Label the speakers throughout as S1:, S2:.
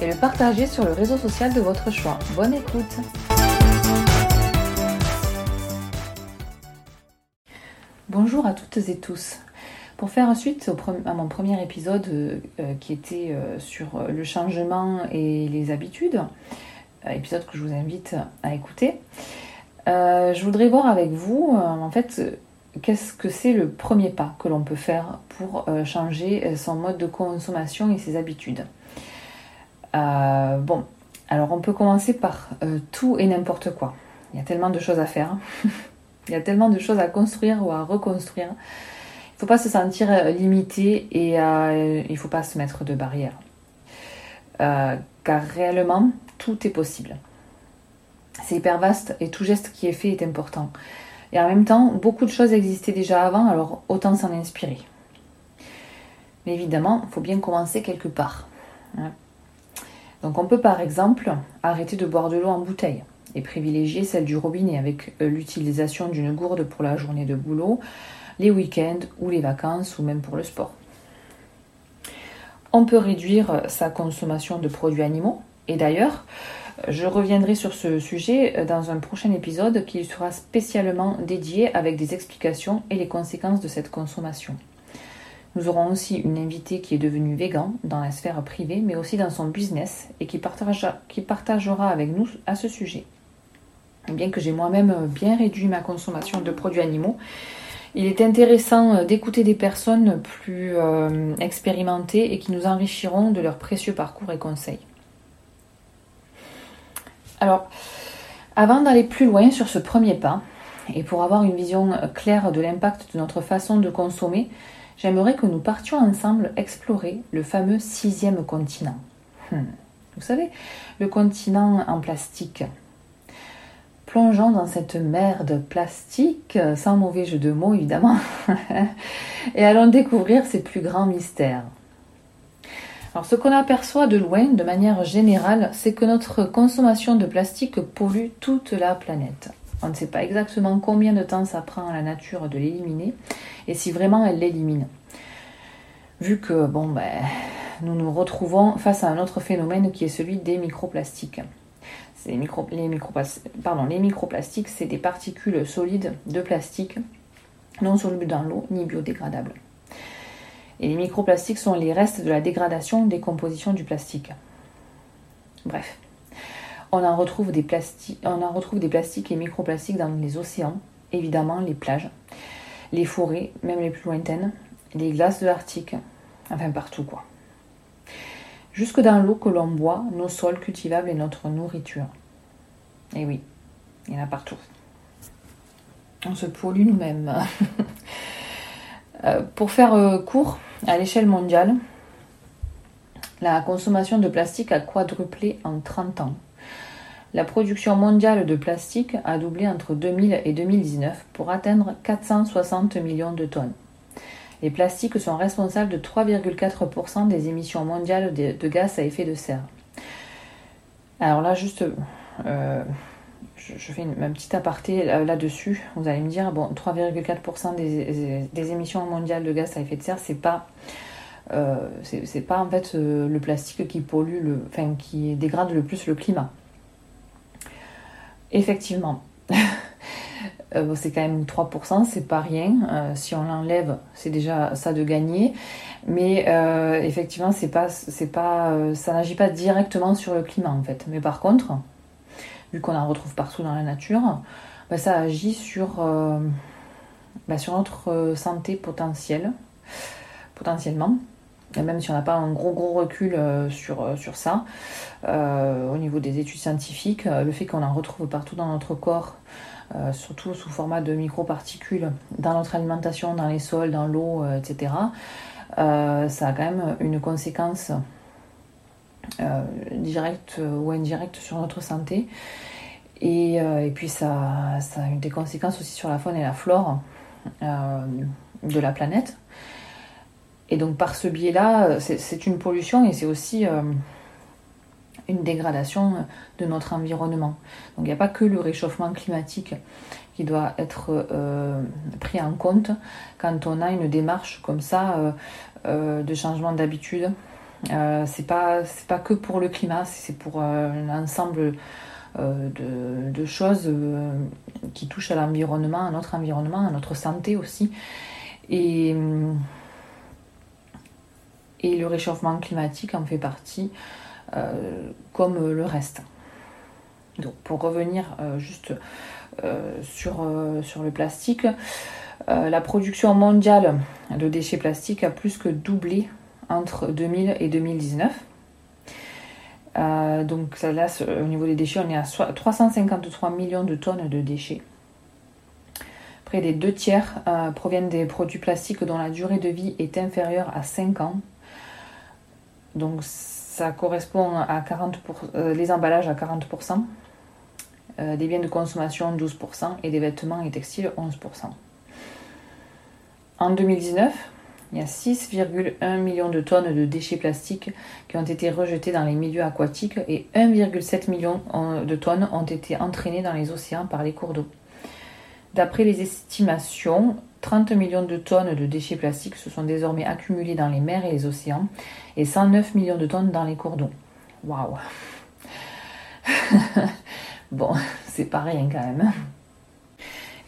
S1: et le partager sur le réseau social de votre choix. Bonne écoute Bonjour à toutes et tous. Pour faire suite à mon premier épisode euh, qui était euh, sur le changement et les habitudes, euh, épisode que je vous invite à écouter, je voudrais voir avec vous en fait qu'est-ce que c'est le premier pas que l'on peut faire pour changer son mode de consommation et ses habitudes. Bon, alors on peut commencer par tout et n'importe quoi. Il y a tellement de choses à faire. Il y a tellement de choses à construire ou à reconstruire. Il ne faut pas se sentir euh, limité et euh, il ne faut pas se mettre de barrières. Euh, car réellement, tout est possible. C'est hyper vaste et tout geste qui est fait est important. Et en même temps, beaucoup de choses existaient déjà avant, alors autant s'en inspirer. Mais évidemment, il faut bien commencer quelque part. Hein. Donc on peut par exemple arrêter de boire de l'eau en bouteille et privilégier celle du robinet avec euh, l'utilisation d'une gourde pour la journée de boulot, les week-ends ou les vacances ou même pour le sport. On peut réduire sa consommation de produits animaux et d'ailleurs, je reviendrai sur ce sujet dans un prochain épisode qui sera spécialement dédié avec des explications et les conséquences de cette consommation. Nous aurons aussi une invitée qui est devenue végan dans la sphère privée, mais aussi dans son business et qui partagera, avec nous à ce sujet bien que j'ai moi-même bien réduit ma consommation de produits animaux, il est intéressant euh, d'écouter des personnes plus euh, expérimentées et qui nous enrichiront de leurs précieux parcours et conseils. Alors, avant d'aller plus loin sur ce premier pas, et pour avoir une vision claire de l'impact de notre façon de consommer, j'aimerais que nous partions ensemble explorer le fameux sixième continent. Hmm. Vous savez, le continent en plastique, plongeons dans cette merde plastique, sans mauvais jeu de mots évidemment, et allons découvrir ses plus grands mystères. Alors ce qu'on aperçoit de loin, de manière générale, c'est que notre consommation de plastique pollue toute la planète. On ne sait pas exactement combien de temps ça prend à la nature de l'éliminer et si vraiment elle l'élimine. Vu que bon ben, nous nous retrouvons face à un autre phénomène qui est celui des microplastiques. Les, les microplastiques, c'est des particules solides de plastique non solubles dans l'eau ni biodégradables. Et les microplastiques sont les restes de la dégradation des compositions du plastique. Bref, on en retrouve des, plastiques, et microplastiques dans les océans, évidemment les plages, les forêts, même les plus lointaines, les glaces de l'Arctique, enfin partout quoi jusque dans l'eau que l'on boit, nos sols cultivables et notre nourriture. Et oui, il y en a partout. On se pollue nous-mêmes. Euh, pour faire euh, court, à l'échelle mondiale, la consommation de plastique a quadruplé en 30 ans. La production mondiale de plastique a doublé entre 2000 et 2019 pour atteindre 460 millions de tonnes. Les plastiques sont responsables de 3,4% des émissions mondiales de, gaz à effet de serre. Alors là, juste, euh, je, fais une, petite aparté là-dessus. Vous allez me dire, bon, 3,4% des, émissions mondiales de gaz à effet de serre, c'est pas, euh, c'est pas en fait euh, le plastique qui pollue, le, enfin, qui dégrade le plus le climat. Effectivement. Euh, c'est quand même 3%, c'est pas rien. Euh, si on l'enlève, c'est déjà ça de gagner. Mais euh, effectivement, pas, pas, ça n'agit pas directement sur le climat en fait. Mais par contre, vu qu'on en retrouve partout dans la nature, bah, ça agit sur, bah, sur notre santé potentielle, potentiellement. Et même si on n'a pas un gros gros recul sur, sur ça, au niveau des études scientifiques, le fait qu'on en retrouve partout dans notre corps, euh, surtout sous format de microparticules dans notre alimentation, dans les sols, dans l'eau, euh, etc., euh, ça a quand même une conséquence directes ou indirectes sur notre santé. Et, puis ça, ça, a des conséquences aussi sur la faune et la flore de la planète. Et donc par ce biais-là, c'est une pollution et c'est aussi une dégradation de notre environnement. Donc il n'y a pas que le réchauffement climatique qui doit être euh, pris en compte quand on a une démarche comme ça euh, euh, de changement d'habitude. c'est pas pas que pour le climat, c'est pour un ensemble de, de, choses qui touchent à l'environnement, à notre environnement, à notre santé aussi. Et, et le réchauffement climatique en fait partie. Euh, comme le reste. Donc pour revenir euh, juste euh, sur, le plastique, la production mondiale de déchets plastiques a plus que doublé entre 2000 et 2019. donc là, au niveau des déchets, on est à 353 millions de tonnes de déchets. Près des deux tiers proviennent des produits plastiques dont la durée de vie est inférieure à 5 ans. Donc ça correspond à 40% euh, les emballages à 40%, euh, des biens de consommation 12% et des vêtements et textiles 11%. En 2019, il y a 6,1 millions de tonnes de déchets plastiques qui ont été rejetés dans les milieux aquatiques et 1,7 million de tonnes ont été entraînées dans les océans par les cours d'eau. D'après les estimations, 30 millions de tonnes de déchets plastiques se sont désormais accumulés dans les mers et les océans et 109 millions de tonnes dans les d'eau. Waouh Bon, c'est pas rien quand même.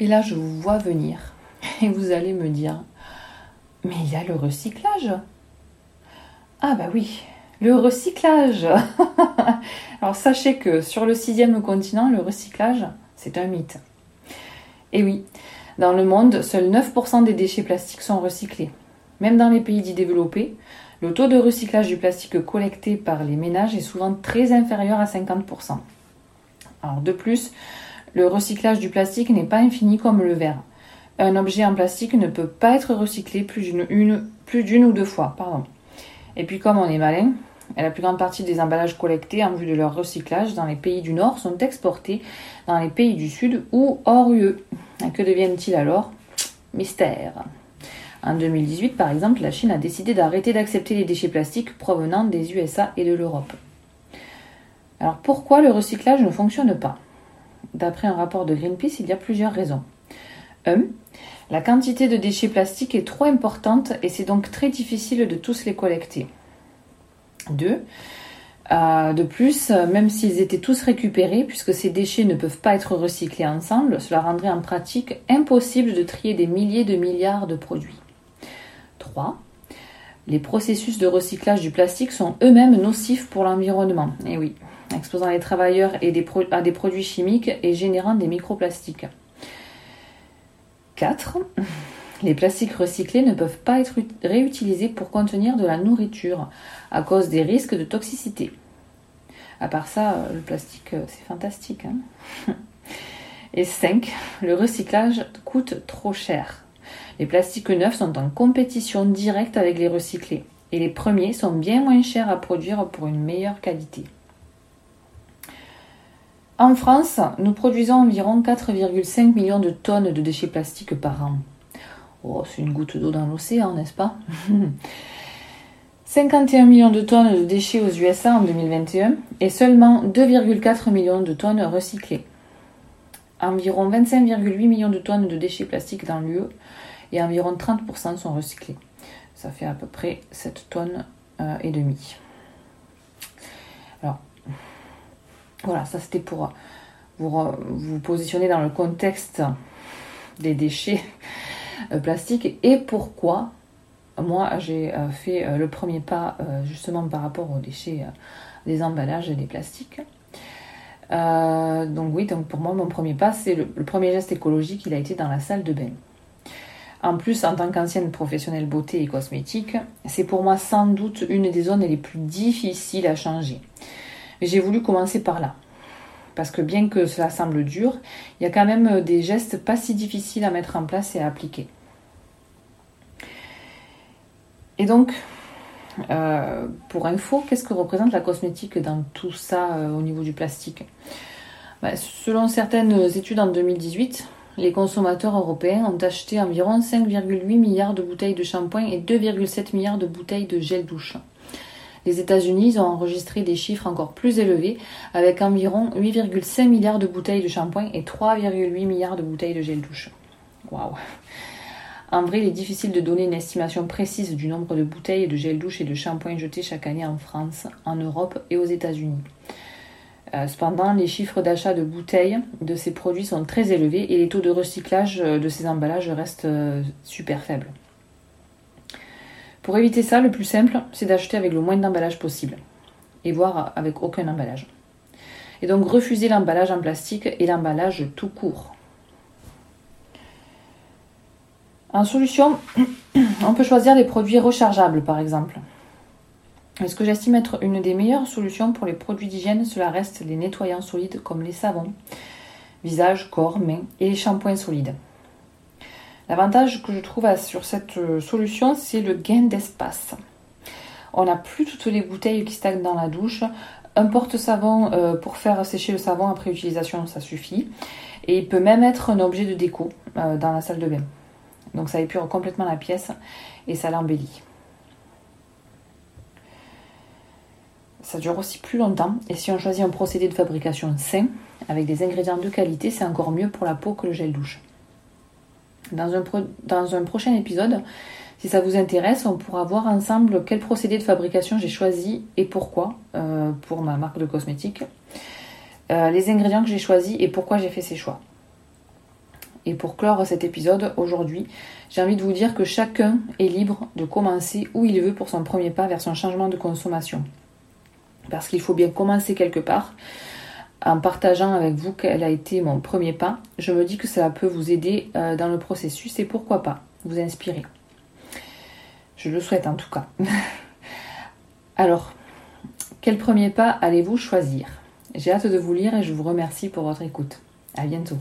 S1: Et là, je vous vois venir et vous allez me dire Mais il y a le recyclage Ah, bah oui, le recyclage Alors sachez que sur le sixième continent, le recyclage, c'est un mythe. Et oui, dans le monde, seuls 9% des déchets plastiques sont recyclés. Même dans les pays dits développés, le taux de recyclage du plastique collecté par les ménages est souvent très inférieur à 50%. Alors de plus, le recyclage du plastique n'est pas infini comme le verre. Un objet en plastique ne peut pas être recyclé plus d'une ou deux fois. Et puis comme on est malin, la plus grande partie des emballages collectés en vue de leur recyclage dans les pays du Nord sont exportés dans les pays du Sud ou hors UE. Que deviennent-ils alors? Mystère. En 2018, par exemple, la Chine a décidé d'arrêter d'accepter les déchets plastiques provenant des USA et de l'Europe. Alors pourquoi le recyclage ne fonctionne pas? D'après un rapport de Greenpeace, il y a plusieurs raisons. 1. La quantité de déchets plastiques est trop importante et c'est donc très difficile de tous les collecter. 2. Euh, de plus, même s'ils étaient tous récupérés, puisque ces déchets ne peuvent pas être recyclés ensemble, cela rendrait en pratique impossible de trier des milliers de milliards de produits. 3. Les processus de recyclage du plastique sont eux-mêmes nocifs pour l'environnement. Et eh oui, exposant les travailleurs à des produits chimiques et générant des microplastiques. 4. Les plastiques recyclés ne peuvent pas être réutilisés pour contenir de la nourriture à cause des risques de toxicité. À part ça, euh, le plastique, euh, c'est fantastique. Hein. Et 5. Le recyclage coûte trop cher. Les plastiques neufs sont en compétition directe avec les recyclés. Et les premiers sont bien moins chers à produire pour une meilleure qualité. En France, nous produisons environ 4,5 millions de tonnes de déchets plastiques par an. Oh, c'est une goutte d'eau dans l'océan, n'est-ce pas 51 millions de tonnes de déchets aux USA en 2021 et seulement 2,4 millions de tonnes recyclées. Environ 25,8 millions de tonnes de déchets plastiques dans l'UE et environ 30% sont recyclés. Ça fait à peu près 7 tonnes euh, et demie. Alors, voilà, ça c'était pour vous, vous positionner dans le contexte des déchets euh, plastiques et pourquoi moi j'ai euh, fait euh, le premier pas justement par rapport aux déchets des emballages et des plastiques. donc oui, donc pour moi mon premier pas c'est le, premier geste écologique, il a été dans la salle de bain. En plus, en tant qu'ancienne professionnelle beauté et cosmétique, c'est pour moi sans doute une des zones les plus difficiles à changer. J'ai voulu commencer par là. Parce que bien que cela semble dur, il y a quand même des gestes pas si difficiles à mettre en place et à appliquer. Et donc, pour info, qu'est-ce que représente la cosmétique dans tout ça au niveau du plastique? Bah, Selon certaines études en 2018, les consommateurs européens ont acheté environ 5,8 milliards de bouteilles de shampoing et 2,7 milliards de bouteilles de gel douche. Les États-Unis ont enregistré des chiffres encore plus élevés, avec environ 8,5 milliards de bouteilles de shampoing et 3,8 milliards de bouteilles de gel douche. Waouh En vrai, il est difficile de donner une estimation précise du nombre de bouteilles de gel douche et de shampoing jetés chaque année en France, en Europe et aux États-Unis. Euh, cependant, les chiffres d'achat de bouteilles de ces produits sont très élevés et les taux de recyclage euh, de ces emballages restent euh, super faibles. Pour éviter ça, le plus simple, c'est d'acheter avec le moins d'emballage possible, et voire avec aucun emballage. Et donc refuser l'emballage en plastique et l'emballage tout court. En solution, on peut choisir des produits rechargeables par exemple. Ce que j'estime être une des meilleures solutions pour les produits d'hygiène, cela reste les nettoyants solides comme les savons, visage, corps, mains et les shampoings solides. L'avantage que je trouve sur cette euh, solution, c'est le gain d'espace. On n'a plus toutes les bouteilles qui stagnent dans la douche. Un porte-savon euh, pour faire sécher le savon après utilisation, ça suffit. Et il peut même être un objet de déco euh, dans la salle de bain. Donc ça épure complètement la pièce et ça l'embellit. Ça dure aussi plus longtemps et si on choisit un procédé de fabrication sain avec des ingrédients de qualité, c'est encore mieux pour la peau que le gel douche. Dans un, prochain épisode, si ça vous intéresse, on pourra voir ensemble quel procédé de fabrication j'ai choisi et pourquoi euh, pour ma marque de cosmétiques, euh, les ingrédients que j'ai choisis et pourquoi j'ai fait ces choix. Et pour clore cet épisode aujourd'hui, j'ai envie de vous dire que chacun est libre de commencer où il veut pour son premier pas vers son changement de consommation. Parce qu'il faut bien commencer quelque part en partageant avec vous quel a été mon premier pas, je me dis que ça peut vous aider euh, dans le processus et pourquoi pas vous inspirer. Je le souhaite en tout cas. Alors, quel premier pas allez-vous choisir? J'ai hâte de vous lire et je vous remercie pour votre écoute. À bientôt.